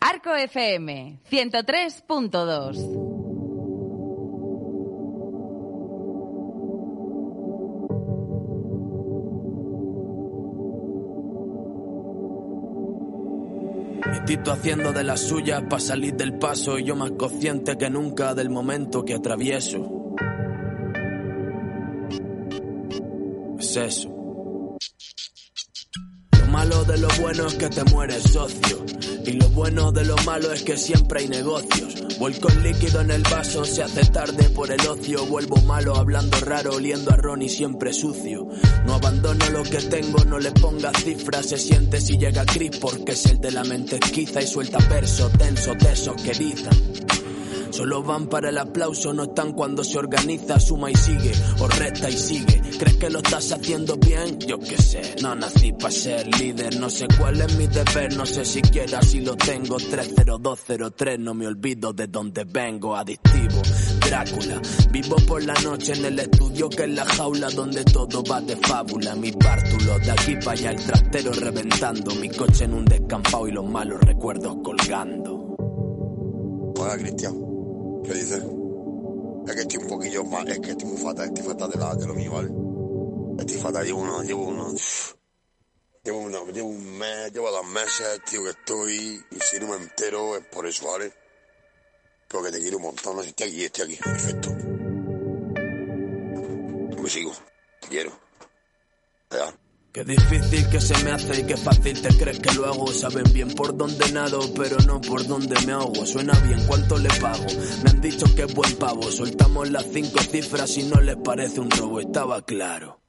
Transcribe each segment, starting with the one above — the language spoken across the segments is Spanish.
Arco FM 103.2. Mi tito haciendo de las suyas para salir del paso y yo más consciente que nunca del momento que atravieso. Es eso. Lo malo de lo bueno es que te mueres socio. Y lo bueno de lo malo es que siempre hay negocios. Vuelco el líquido en el vaso, se hace tarde por el ocio. Vuelvo malo, hablando raro, oliendo a Ron y siempre sucio. No abandono lo que tengo, no le ponga cifras. Se siente si llega Chris porque es el de la mente esquiza y suelta verso tenso, tesos que dicen. Solo van para el aplauso, no están cuando se organiza, suma y sigue, o resta y sigue. ¿Crees que lo estás haciendo bien? Yo qué sé, no nací para ser líder, no sé cuál es mi deber, no sé siquiera si lo tengo. 30203, no me olvido de dónde vengo, adictivo. Drácula, vivo por la noche en el estudio que es la jaula donde todo va de fábula. Mi bártulo, de aquí para allá el trastero reventando, mi coche en un descampado y los malos recuerdos colgando. Hola, Cristian. ¿Qué dices? Es que estoy un poquillo mal, es que estoy muy fatal, estoy fatal de, la, de lo mío, ¿vale? Estoy fatal, llevo uno, llevo uno. Llevo, uno, llevo un mes, llevo dos meses, tío, que estoy, y si no me entero es por eso, ¿vale? Porque te quiero un montón, no sé, estoy aquí, estoy aquí, perfecto. Me sigo, te quiero. Ya. Qué difícil que se me hace y qué fácil te crees que lo hago. Saben bien por dónde nado, pero no por dónde me ahogo. Suena bien, ¿cuánto le pago? Me han dicho que es buen pavo. Soltamos las cinco cifras y no les parece un robo. Estaba claro.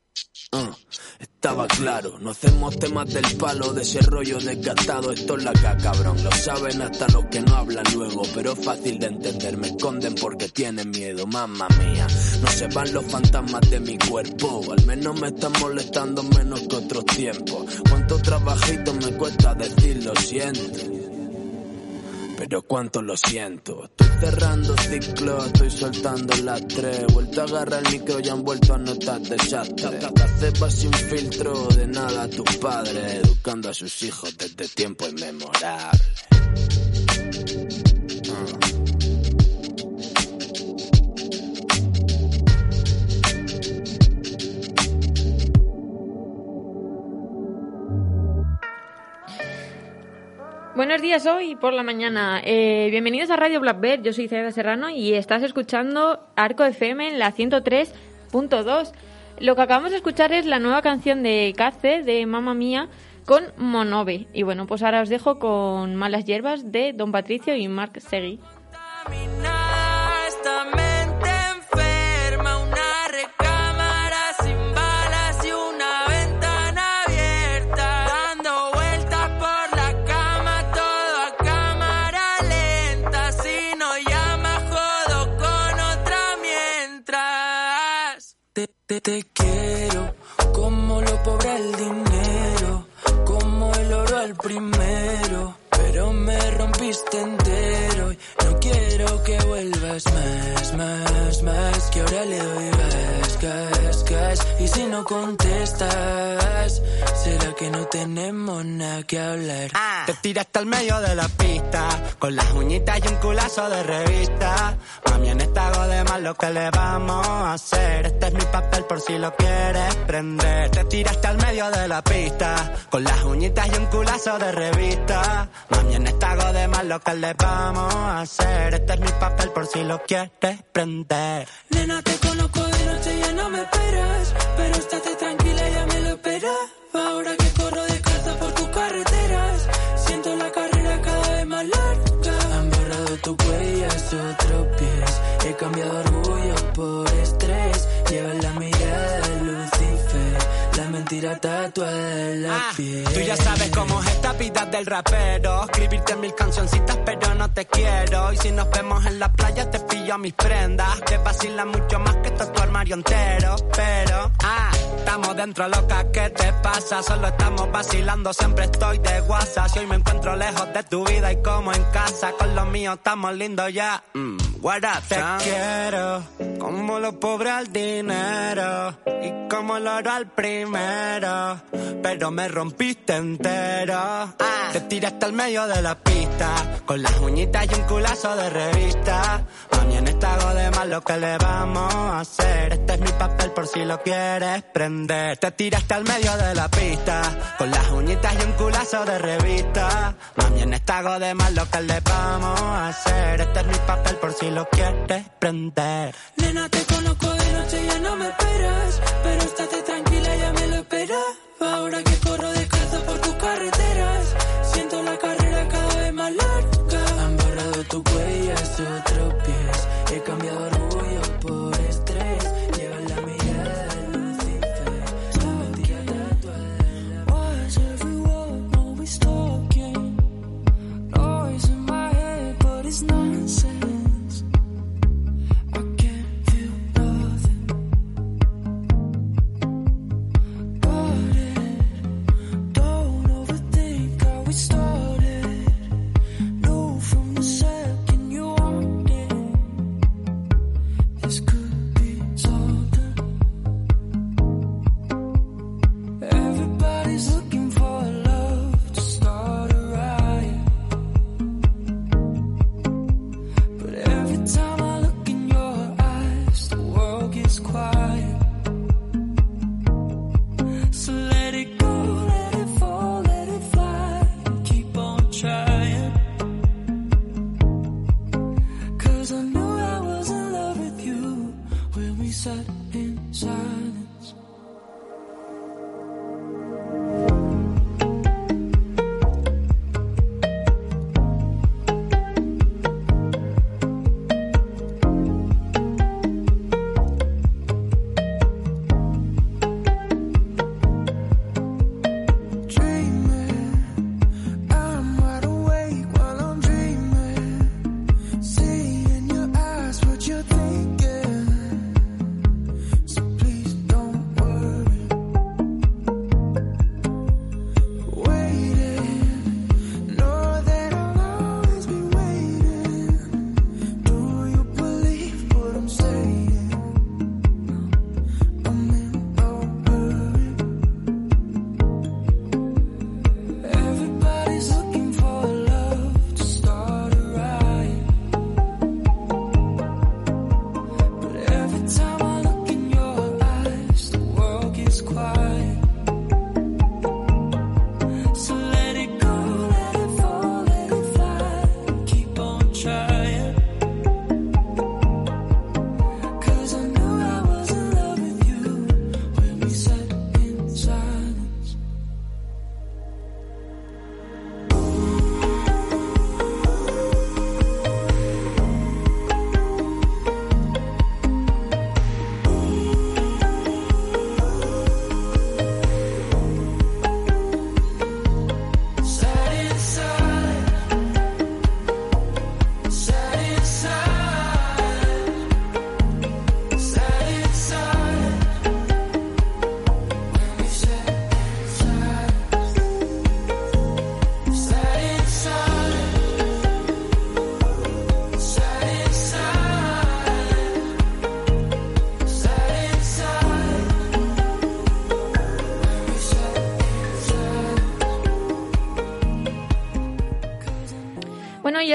Ah, estaba claro, no hacemos temas del palo, de ese rollo desgastado, esto es la que cabrón, lo saben hasta los que no hablan luego, pero es fácil de entender, me esconden porque tienen miedo, mamma mía, no se van los fantasmas de mi cuerpo, al menos me están molestando menos que otros tiempos, cuánto trabajito me cuesta decir lo siento. Pero cuánto lo siento. Estoy cerrando ciclos, estoy soltando las tres. Vuelto a agarrar el micro y han vuelto a notar desastre. La cepa sin filtro, de nada a tus padres. Educando a sus hijos desde tiempo inmemorable. Buenos días hoy por la mañana. Eh, bienvenidos a Radio Blackbird. Yo soy César Serrano y estás escuchando Arco FM en la 103.2. Lo que acabamos de escuchar es la nueva canción de Cace, de Mamma Mía, con Monove. Y bueno, pues ahora os dejo con Malas Hierbas de Don Patricio y Mark Segui. Si no contestas, será que no tenemos nada que hablar. Te tiraste al medio de la pista, con las uñitas y un culazo de revista. Mami, en esta hago de más lo que le vamos a hacer. Este es mi papel por si lo quieres prender. Te tiraste al medio de la pista, con las uñitas y un culazo de revista. Mami, en esta hago de más lo que le vamos a hacer. Este es mi papel por si lo quieres prender. Nena, te conozco de noche, ya no me esperas. Pero estate tranquila, ya me lo esperaba. Ahora que corro descalza por tus carreteras, siento la carrera cada vez más larga. Han borrado tus huellas, otros pies. He cambiado orgullo por estrés. Llevas la mirada de Lucifer, la mentira tatuada en la piel. Tú ya sabes cómo es vida del rapero. Escribirte mil cancioncitas, pero te quiero. Y si nos vemos en la playa, te pillo mis prendas. Que vacilan mucho más que todo tu armario entero. Pero, ah, estamos dentro, loca, ¿qué te pasa? Solo estamos vacilando, siempre estoy de WhatsApp. Si hoy me encuentro lejos de tu vida y como en casa, con los míos estamos lindos ya. Mm, what up, Te quiero, como lo pobre al dinero. Y como el oro al primero. Pero me rompiste entero. Ah. Te tiraste al medio de la pista. Con las uñitas y un culazo de revista. Mami, en esta de más lo que le vamos a hacer. Este es mi papel por si lo quieres prender. Te tiraste al medio de la pista. Con las uñitas y un culazo de revista. Mami, en esta de más lo que le vamos a hacer. Este es mi papel por si lo quieres prender. Nena, te conozco de noche, ya no me esperas. Pero estate tranquila, ya me lo esperaba. Ahora que corro descalzo por tus carreteras, siento la carrera cada vez más larga. Han borrado tu huellas,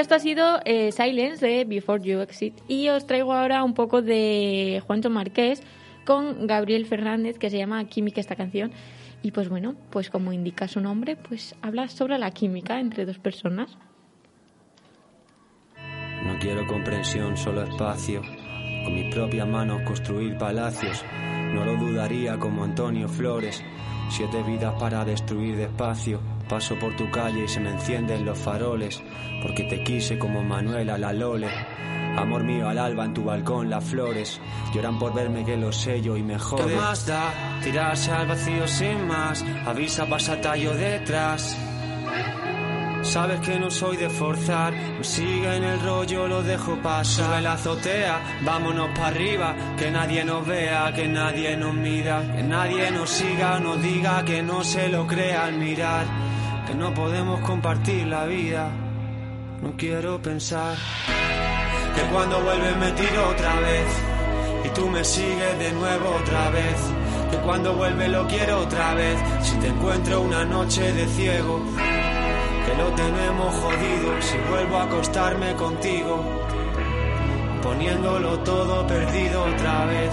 esto ha sido eh, Silence de Before You Exit. Y os traigo ahora un poco de Juancho Marqués con Gabriel Fernández, que se llama Química esta canción. Y pues bueno, pues como indica su nombre, pues habla sobre la química entre dos personas. No quiero comprensión, solo espacio. Con mis propias manos construir palacios. No lo dudaría como Antonio Flores. Siete vidas para destruir despacio. Paso por tu calle y se me encienden los faroles. Porque te quise como Manuela la Lole. Amor mío al alba en tu balcón las flores. Lloran por verme que lo sello y me jode. ¿Qué más da? Tirarse al vacío sin más. Avisa, pasa tallo detrás. Sabes que no soy de forzar, me sigue en el rollo, lo dejo pasar. Sube la azotea, vámonos para arriba, que nadie nos vea, que nadie nos mira, que nadie nos siga, nos diga que no se lo crea al mirar, que no podemos compartir la vida. No quiero pensar que cuando vuelves me tiro otra vez y tú me sigues de nuevo otra vez. Que cuando vuelve lo quiero otra vez. Si te encuentro una noche de ciego, que lo tenemos jodido. Si vuelvo a acostarme contigo, poniéndolo todo perdido otra vez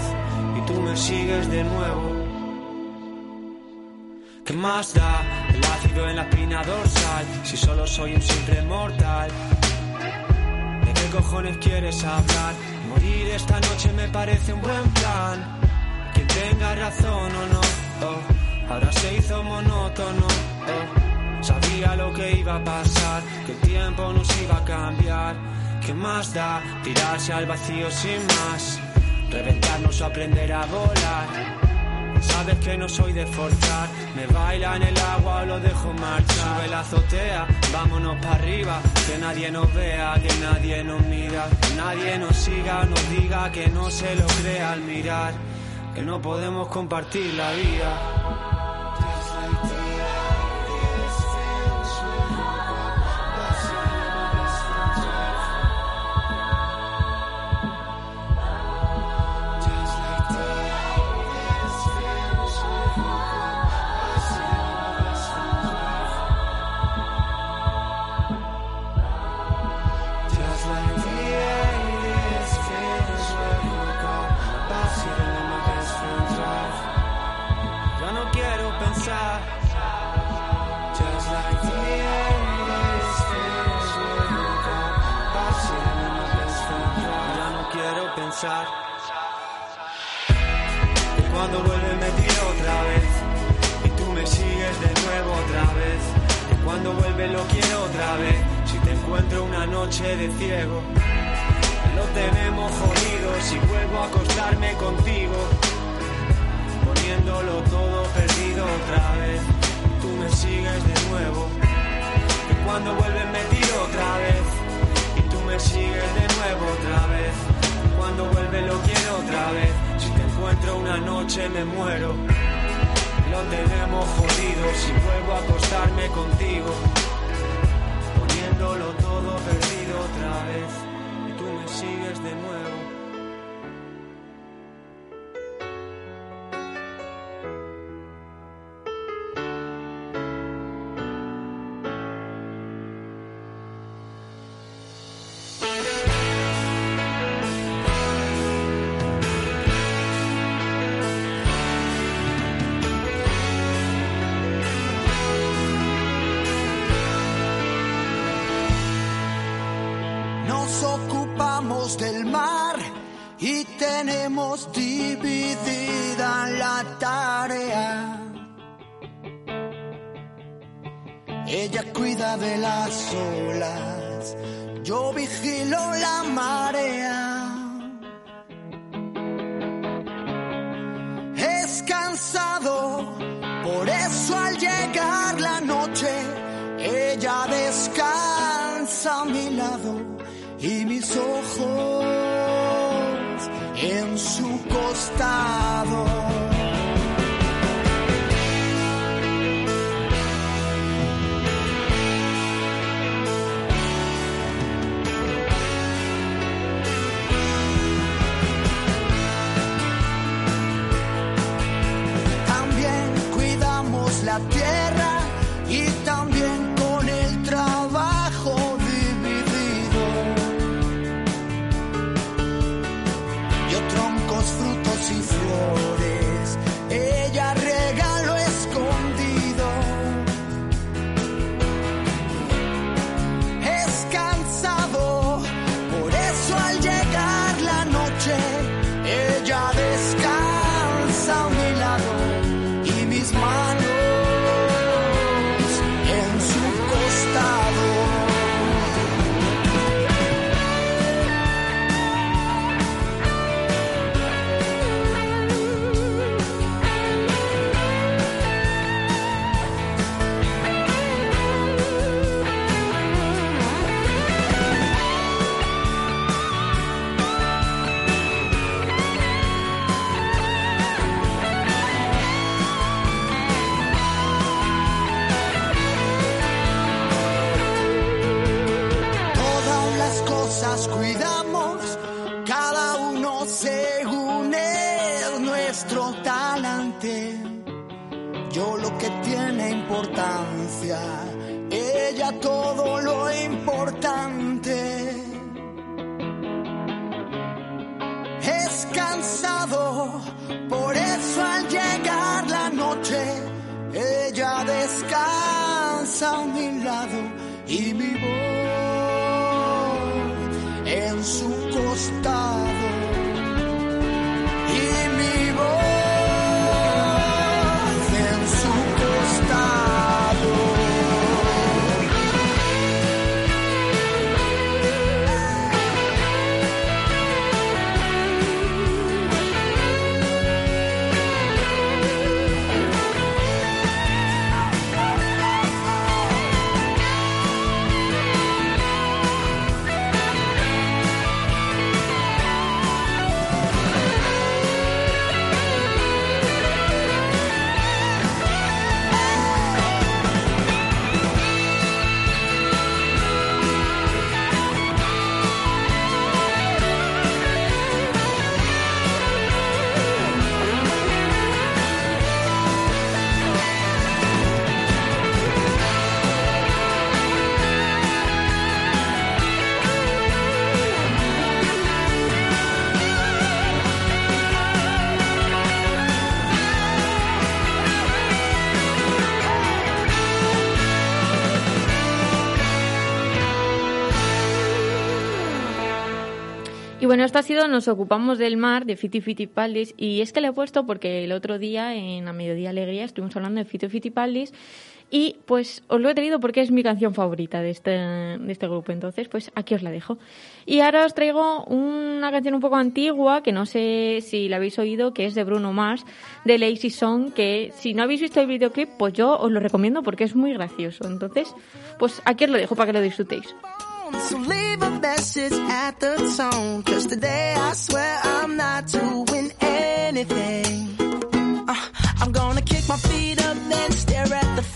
y tú me sigues de nuevo. ¿Qué más da el ácido en la espina dorsal si solo soy un simple mortal? ¿De qué cojones quieres hablar? Morir esta noche me parece un buen plan. Quien tenga razón o no, oh, ahora se hizo monótono. oh. Sabía lo que iba a pasar, que el tiempo nos iba a cambiar. ¿Qué más da tirarse al vacío sin más? Reventarnos o aprender a volar. Sabes que no soy de forzar, me baila en el agua o lo dejo marchar. Sube la azotea, vámonos para arriba, que nadie nos vea, que nadie nos mira, que nadie nos siga, nos diga que no se lo crea al mirar, que no podemos compartir la vida. Y cuando vuelve me tiro otra vez. Y tú me sigues de nuevo otra vez. Y cuando vuelve lo quiero otra vez. Si te encuentro una noche de ciego. Lo tenemos jodido si vuelvo a acostarme contigo poniéndolo todo perdido otra vez. Tú me sigues de nuevo. Y cuando vuelves me tiro otra vez. Y tú me sigues de nuevo otra vez. Cuando vuelve lo quiero otra vez. Si te encuentro una noche me muero. Lo tenemos jodido si vuelvo a acostarme contigo. Poniéndolo todo perdido otra vez. Y tú me sigues de nuevo. Del mar y tenemos dividida la tarea. Ella cuida de las olas, yo vigilo la marea. esto ha sido Nos ocupamos del mar de Fiti Fitipaldis y es que le he puesto porque el otro día en A Mediodía Alegría estuvimos hablando de Fito Fitipaldis y pues os lo he traído porque es mi canción favorita de este, de este grupo. Entonces, pues aquí os la dejo. Y ahora os traigo una canción un poco antigua, que no sé si la habéis oído, que es de Bruno Mars, de Lazy Song, que si no habéis visto el videoclip, pues yo os lo recomiendo porque es muy gracioso. Entonces, pues aquí os lo dejo para que lo disfrutéis. phone, so leave a message at the tone. Cause today I swear I'm not doing anything. Uh, I'm gonna kick my feet up and stare at the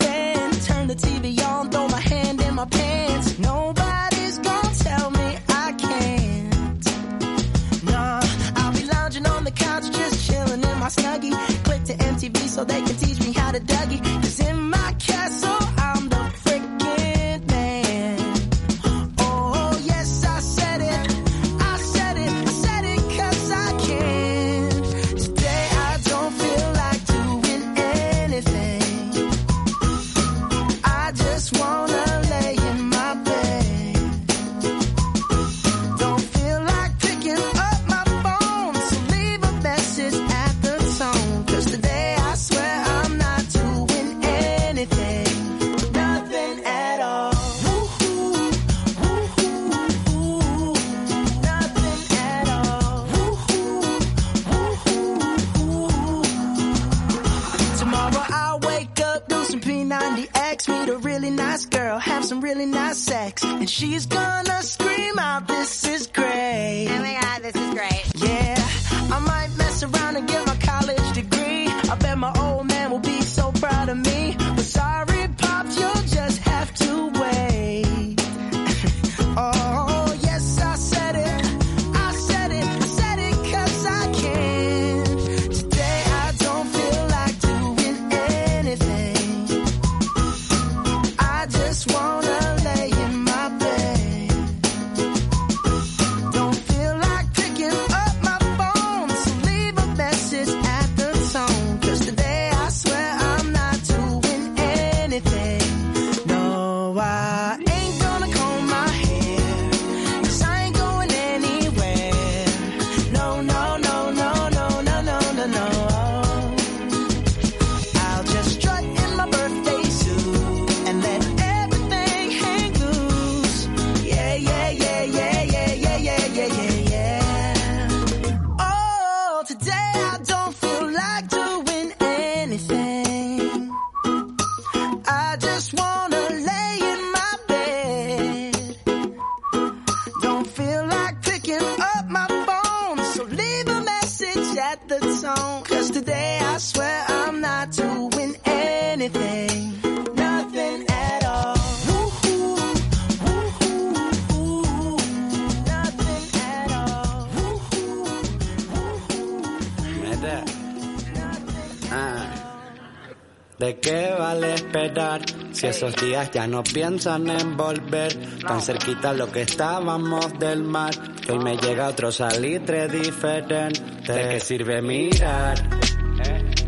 si esos días ya no piensan en volver? Tan cerquita lo que estábamos del mar, hoy me llega otro salitre diferente. ¿De qué sirve mirar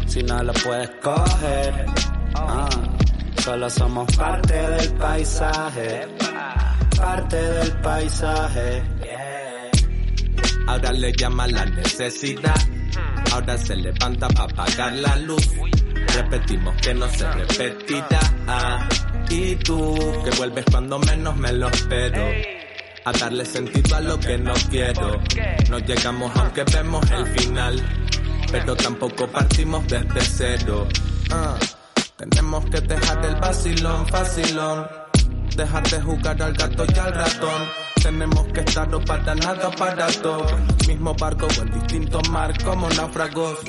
si no lo puedes coger? Ah, solo somos parte del paisaje, parte del paisaje. Ahora le llama la necesidad. Ahora se levanta para apagar la luz. Repetimos que no se repetirá. Ah, y tú, que vuelves cuando menos me lo espero. A darle sentido a lo que no quiero. No llegamos aunque vemos el final. Pero tampoco partimos desde cero. Ah, tenemos que dejar el vacilón, facilón. Dejar de jugar al gato y al ratón. Tenemos que estar o para nada para todo. Mismo barco o en distintos mar como náufragos.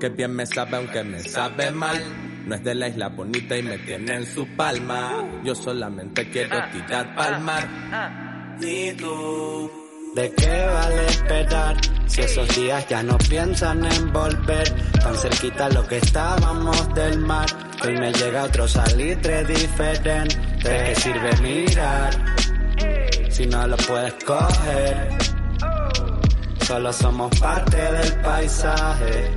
Que bien me sabe aunque me sabe mal. No es de la isla bonita y me tiene en su palma. Yo solamente quiero tirar pa'l mar. Y tú. ¿De qué vale esperar si esos días ya no piensan en volver? Tan cerquita lo que estábamos del mar, hoy me llega otro salitre diferente. ¿De qué sirve mirar si no lo puedes coger? Solo somos parte del paisaje,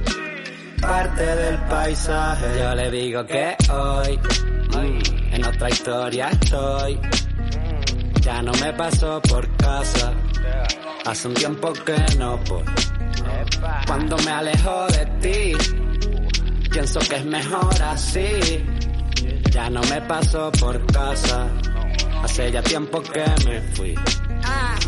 parte del paisaje. Yo le digo que hoy mm, en otra historia estoy. Ya no me paso por casa. Hace un tiempo que no voy. Cuando me alejo de ti, pienso que es mejor así. Ya no me paso por casa. Hace ya tiempo que me fui.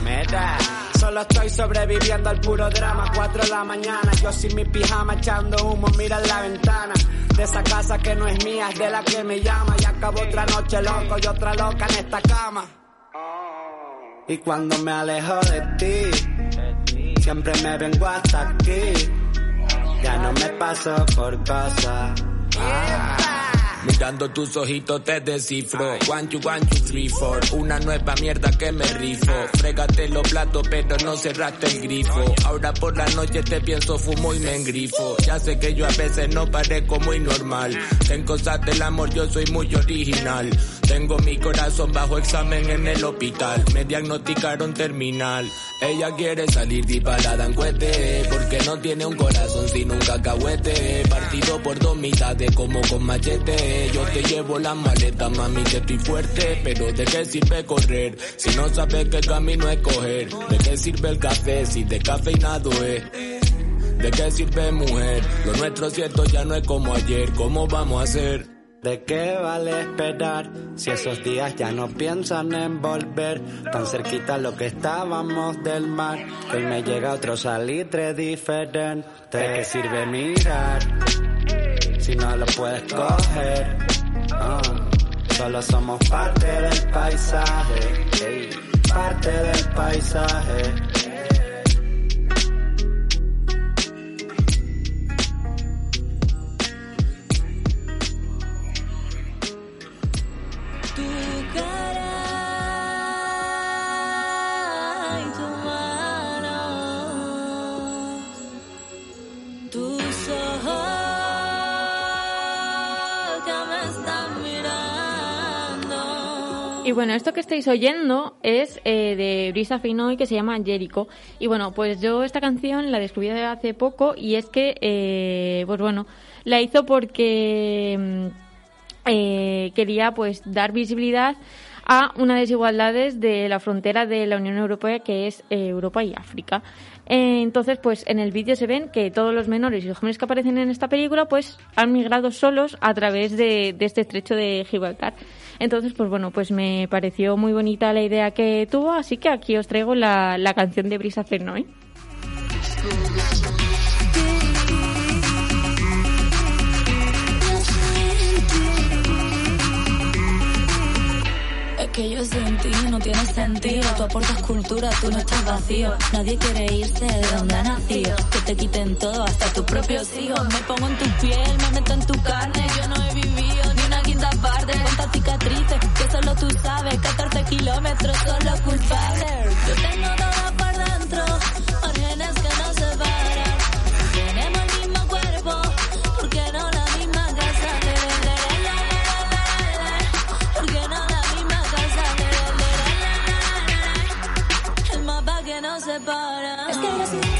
Mira, solo estoy sobreviviendo al puro drama. 4 de la mañana, yo sin mi pijama echando humo, mira en la ventana. De esa casa que no es mía, es de la que me llama. Y acabo otra noche loco y otra loca en esta cama. Y cuando me alejo de ti, siempre me vengo hasta aquí. Ya no me paso por casa. Mirando tus ojitos te descifro. One, two, one, two, three, four. Una nueva mierda que me rifo. Frégate los platos, pero no cerraste el grifo. Ahora por la noche te pienso, fumo y me engrifo. Ya sé que yo a veces no parezco muy normal. En cosas del amor yo soy muy original. Tengo mi corazón bajo examen en el hospital. Me diagnosticaron terminal. Ella quiere salir disparada en cohete. Porque no tiene un corazón sin un cacahuete. Partido por dos mitades como con machete. Yo te llevo la maleta, mami, que estoy fuerte. Pero ¿de qué sirve correr? Si no sabes qué camino escoger. ¿De qué sirve el café si de cafeinado es? ¿De qué sirve mujer? Lo nuestro cierto ya no es como ayer. ¿Cómo vamos a hacer? ¿De qué vale esperar si esos días ya no piensan en volver? Tan cerquita lo que estábamos del mar, que hoy me llega otro salitre diferente. ¿De qué sirve mirar si no lo puedes coger? Ah, solo somos parte del paisaje, parte del paisaje. Y bueno, esto que estáis oyendo es eh, de Brisa Finoy que se llama Jericho. Y bueno, pues yo esta canción la descubrí hace poco y es que, eh, pues bueno, la hizo porque mm, eh, quería pues dar visibilidad a unas desigualdades de la frontera de la Unión Europea que es eh, Europa y África. Eh, entonces, pues en el vídeo se ven que todos los menores y los jóvenes que aparecen en esta película pues han migrado solos a través de, de este estrecho de Gibraltar. Entonces, pues bueno, pues me pareció muy bonita la idea que tuvo, así que aquí os traigo la, la canción de Brisa Fenoy. Que yo sin ti no tiene sentido. Tú aportas cultura, tú no estás vacío. Nadie quiere irse de donde ha nacido. Que te quiten todo, hasta tus propios hijos. Me pongo en tu piel, me meto en tu carne. Yo no he vivido taparde. Cuántas cicatrices, que solo tú sabes. 14 kilómetros, solo culpable. Yo tengo todo por dentro, que no se paran. Tenemos el mismo cuerpo, porque no la misma casa. Le, le, porque no la misma casa. El mapa que no se para. Es que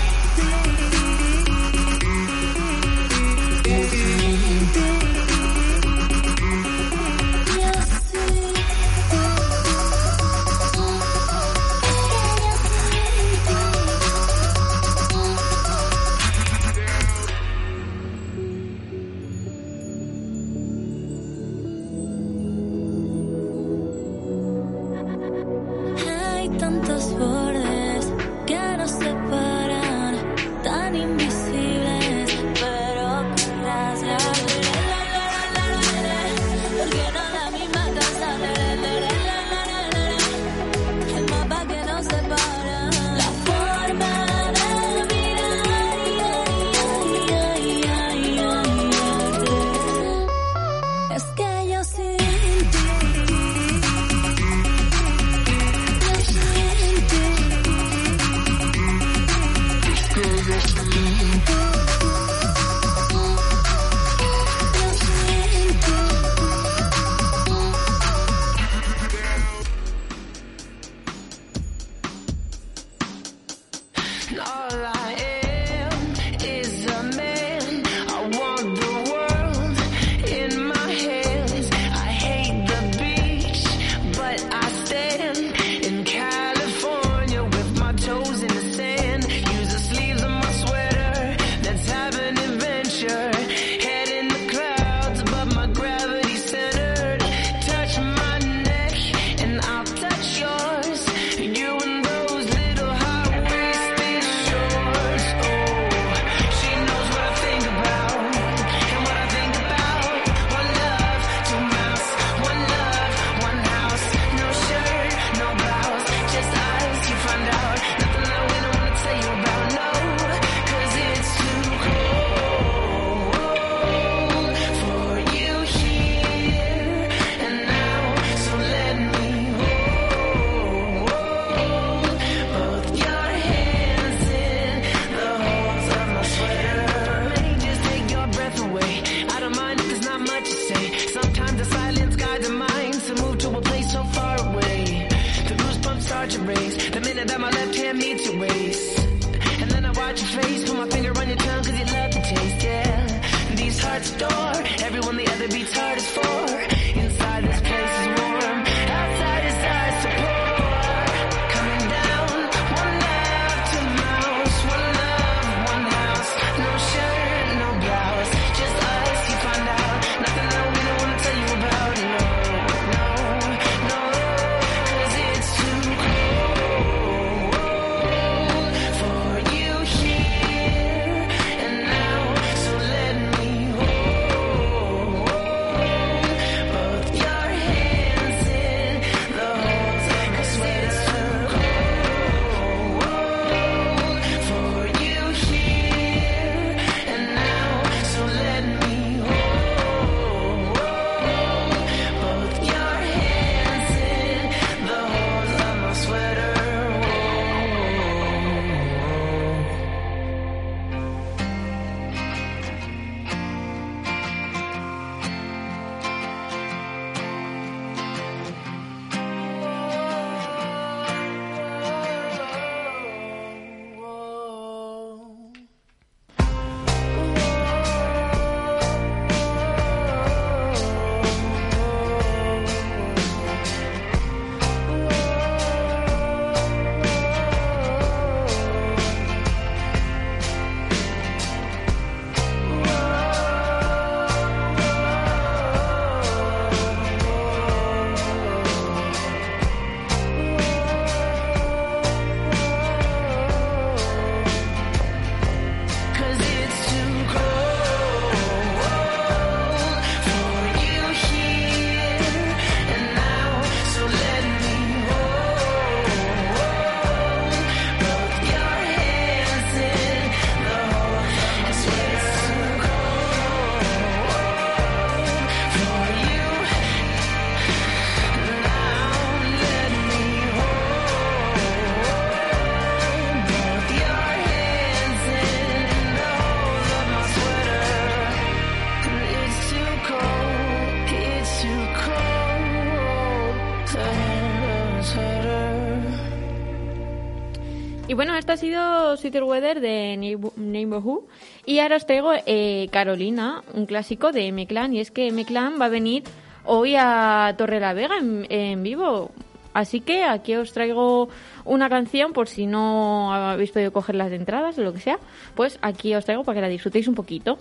City Weather de Neighborhood. Y ahora os traigo eh, Carolina, un clásico de M-Clan. Y es que M-Clan va a venir hoy a Torre la Vega en, vivo. Así que aquí os traigo una canción por si no habéis podido coger las entradas o lo que sea. Pues aquí os traigo para que la disfrutéis un poquito.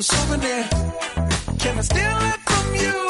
A souvenir. Can I steal it from you?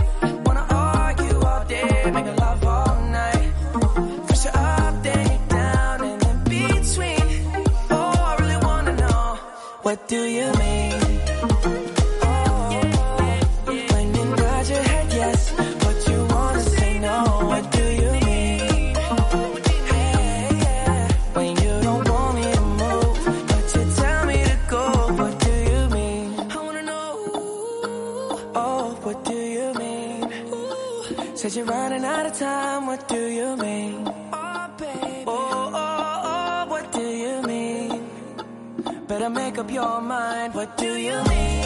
What do you up your mind. What do you mean?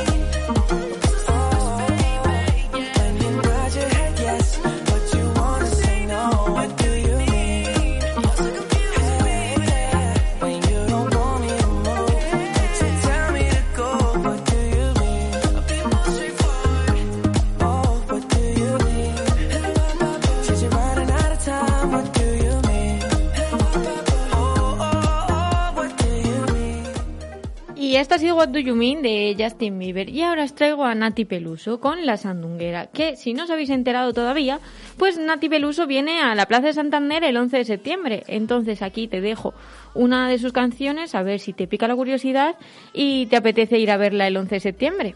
Y esta ha sido What Do You Mean de Justin Bieber. Y ahora os traigo a Nati Peluso con La Sandunguera, que si no os habéis enterado todavía, pues Nati Peluso viene a la Plaza de Santander el 11 de septiembre. Entonces aquí te dejo una de sus canciones, a ver si te pica la curiosidad y te apetece ir a verla el 11 de septiembre.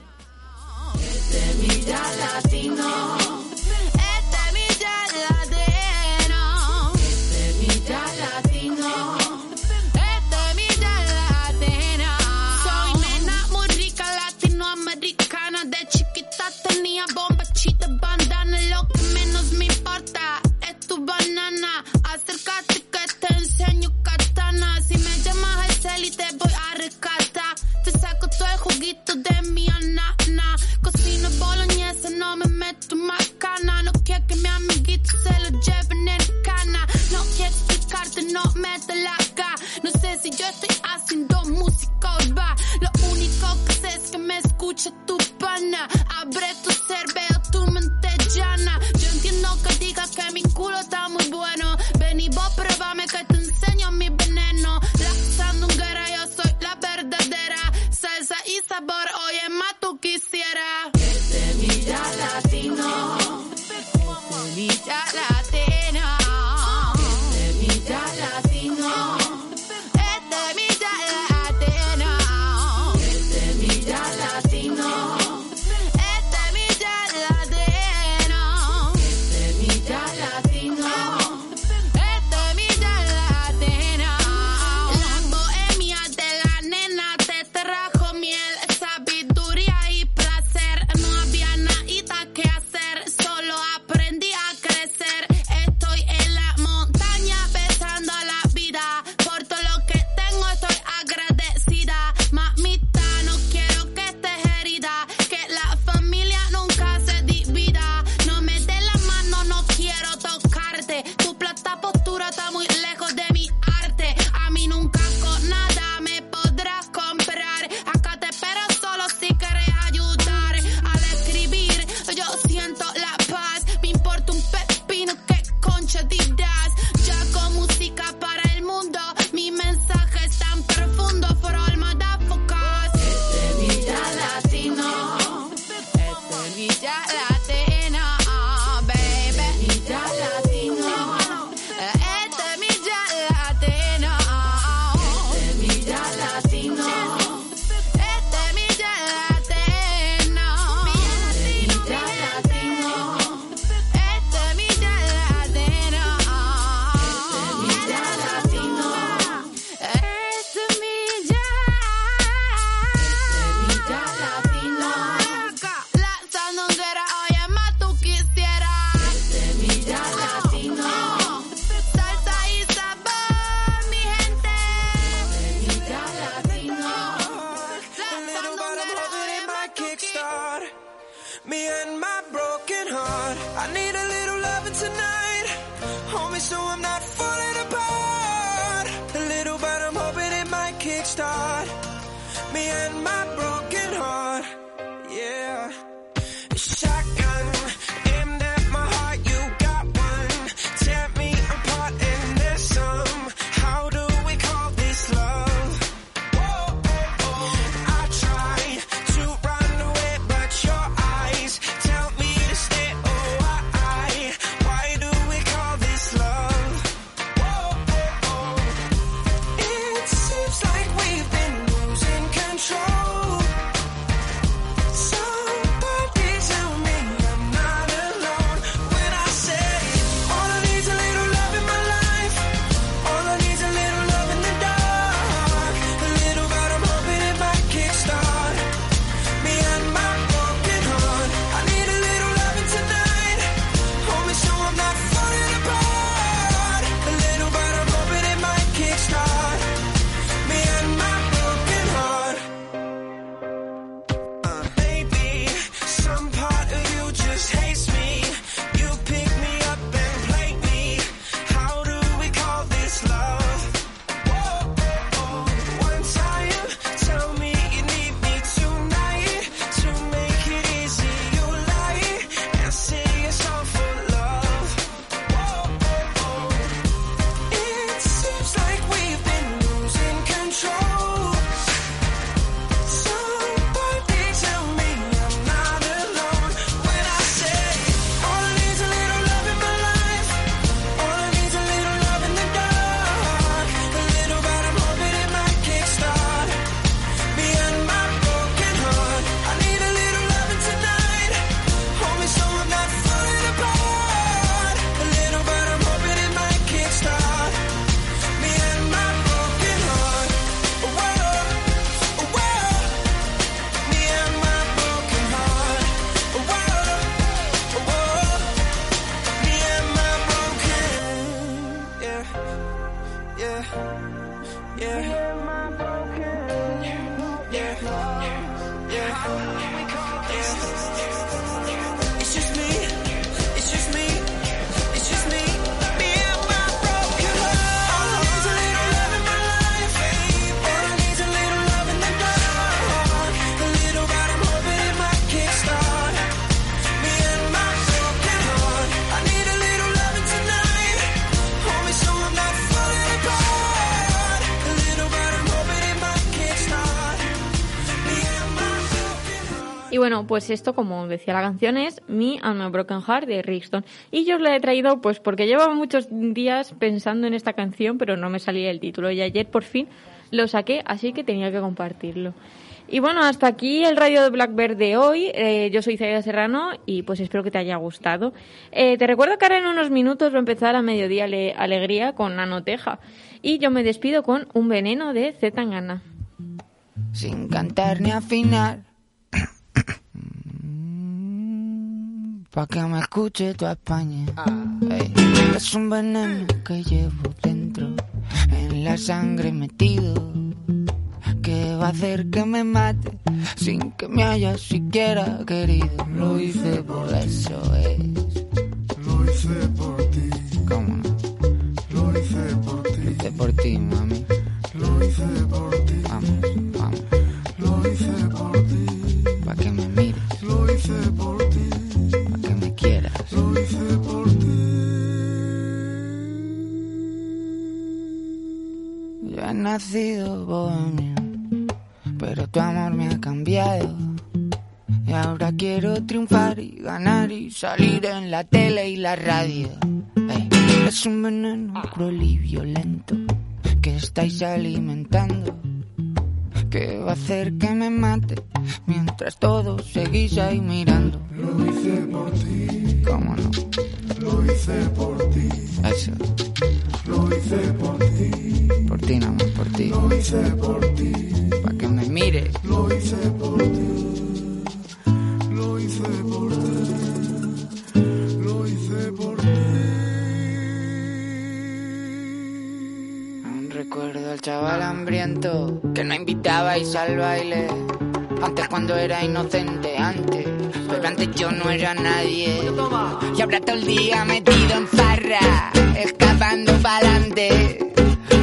Pues esto, como decía la canción, es Me and My Broken Heart de Rickstone. Y yo os la he traído pues porque llevaba muchos días pensando en esta canción, pero no me salía el título. Y ayer por fin lo saqué, así que tenía que compartirlo. Y bueno, hasta aquí el radio de Blackbird de hoy. Eh, yo soy Zaida Serrano y pues espero que te haya gustado. Eh, te recuerdo que ahora en unos minutos va a empezar a mediodía Ale- alegría con Nanoteja. Y yo me despido con un veneno de Z sin cantar ni afinar. Pa' que me escuche tu España. Ey, Es un veneno que llevo dentro, en la sangre metido, que va a hacer que me mate sin que me haya siquiera querido. Lo hice por eso, es. Lo hice por ti, ¿Cómo no? lo hice por ti, Lo hice por ti, mami. lo hice por ti, Bohemio, pero tu amor me ha cambiado. Y ahora quiero triunfar y ganar y salir en la tele y la radio. Ey, es un veneno cruel y violento que estáis alimentando. Que va a hacer que me mate mientras todos seguís ahí mirando. Lo hice por ti, ¿Cómo no? lo hice por ti, Eso, lo hice por ti, por ti nada más, por ti. lo hice por ti, Pa' que me mires. lo hice por ti, lo hice por ti, lo hice por ti. Aún recuerdo al chaval hambriento que no invitabais al baile. Antes cuando era inocente, antes. Pero antes yo no era nadie. Y ahora todo el día metido en farra, escapando pa'lante,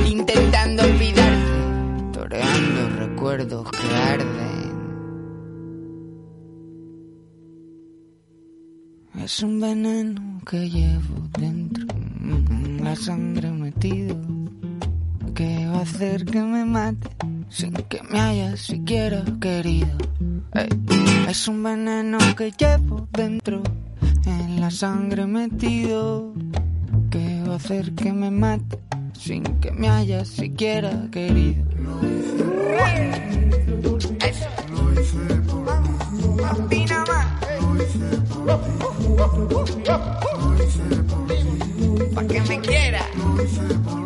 intentando olvidarte, toreando recuerdos que arden. Es un veneno que llevo dentro, en la sangre metido que va a hacer que me mate sin que me haya siquiera querido. Es un veneno que llevo dentro, en la sangre metido, a hacer que me mate sin que me haya siquiera querido. Pa' que me quiera. Lo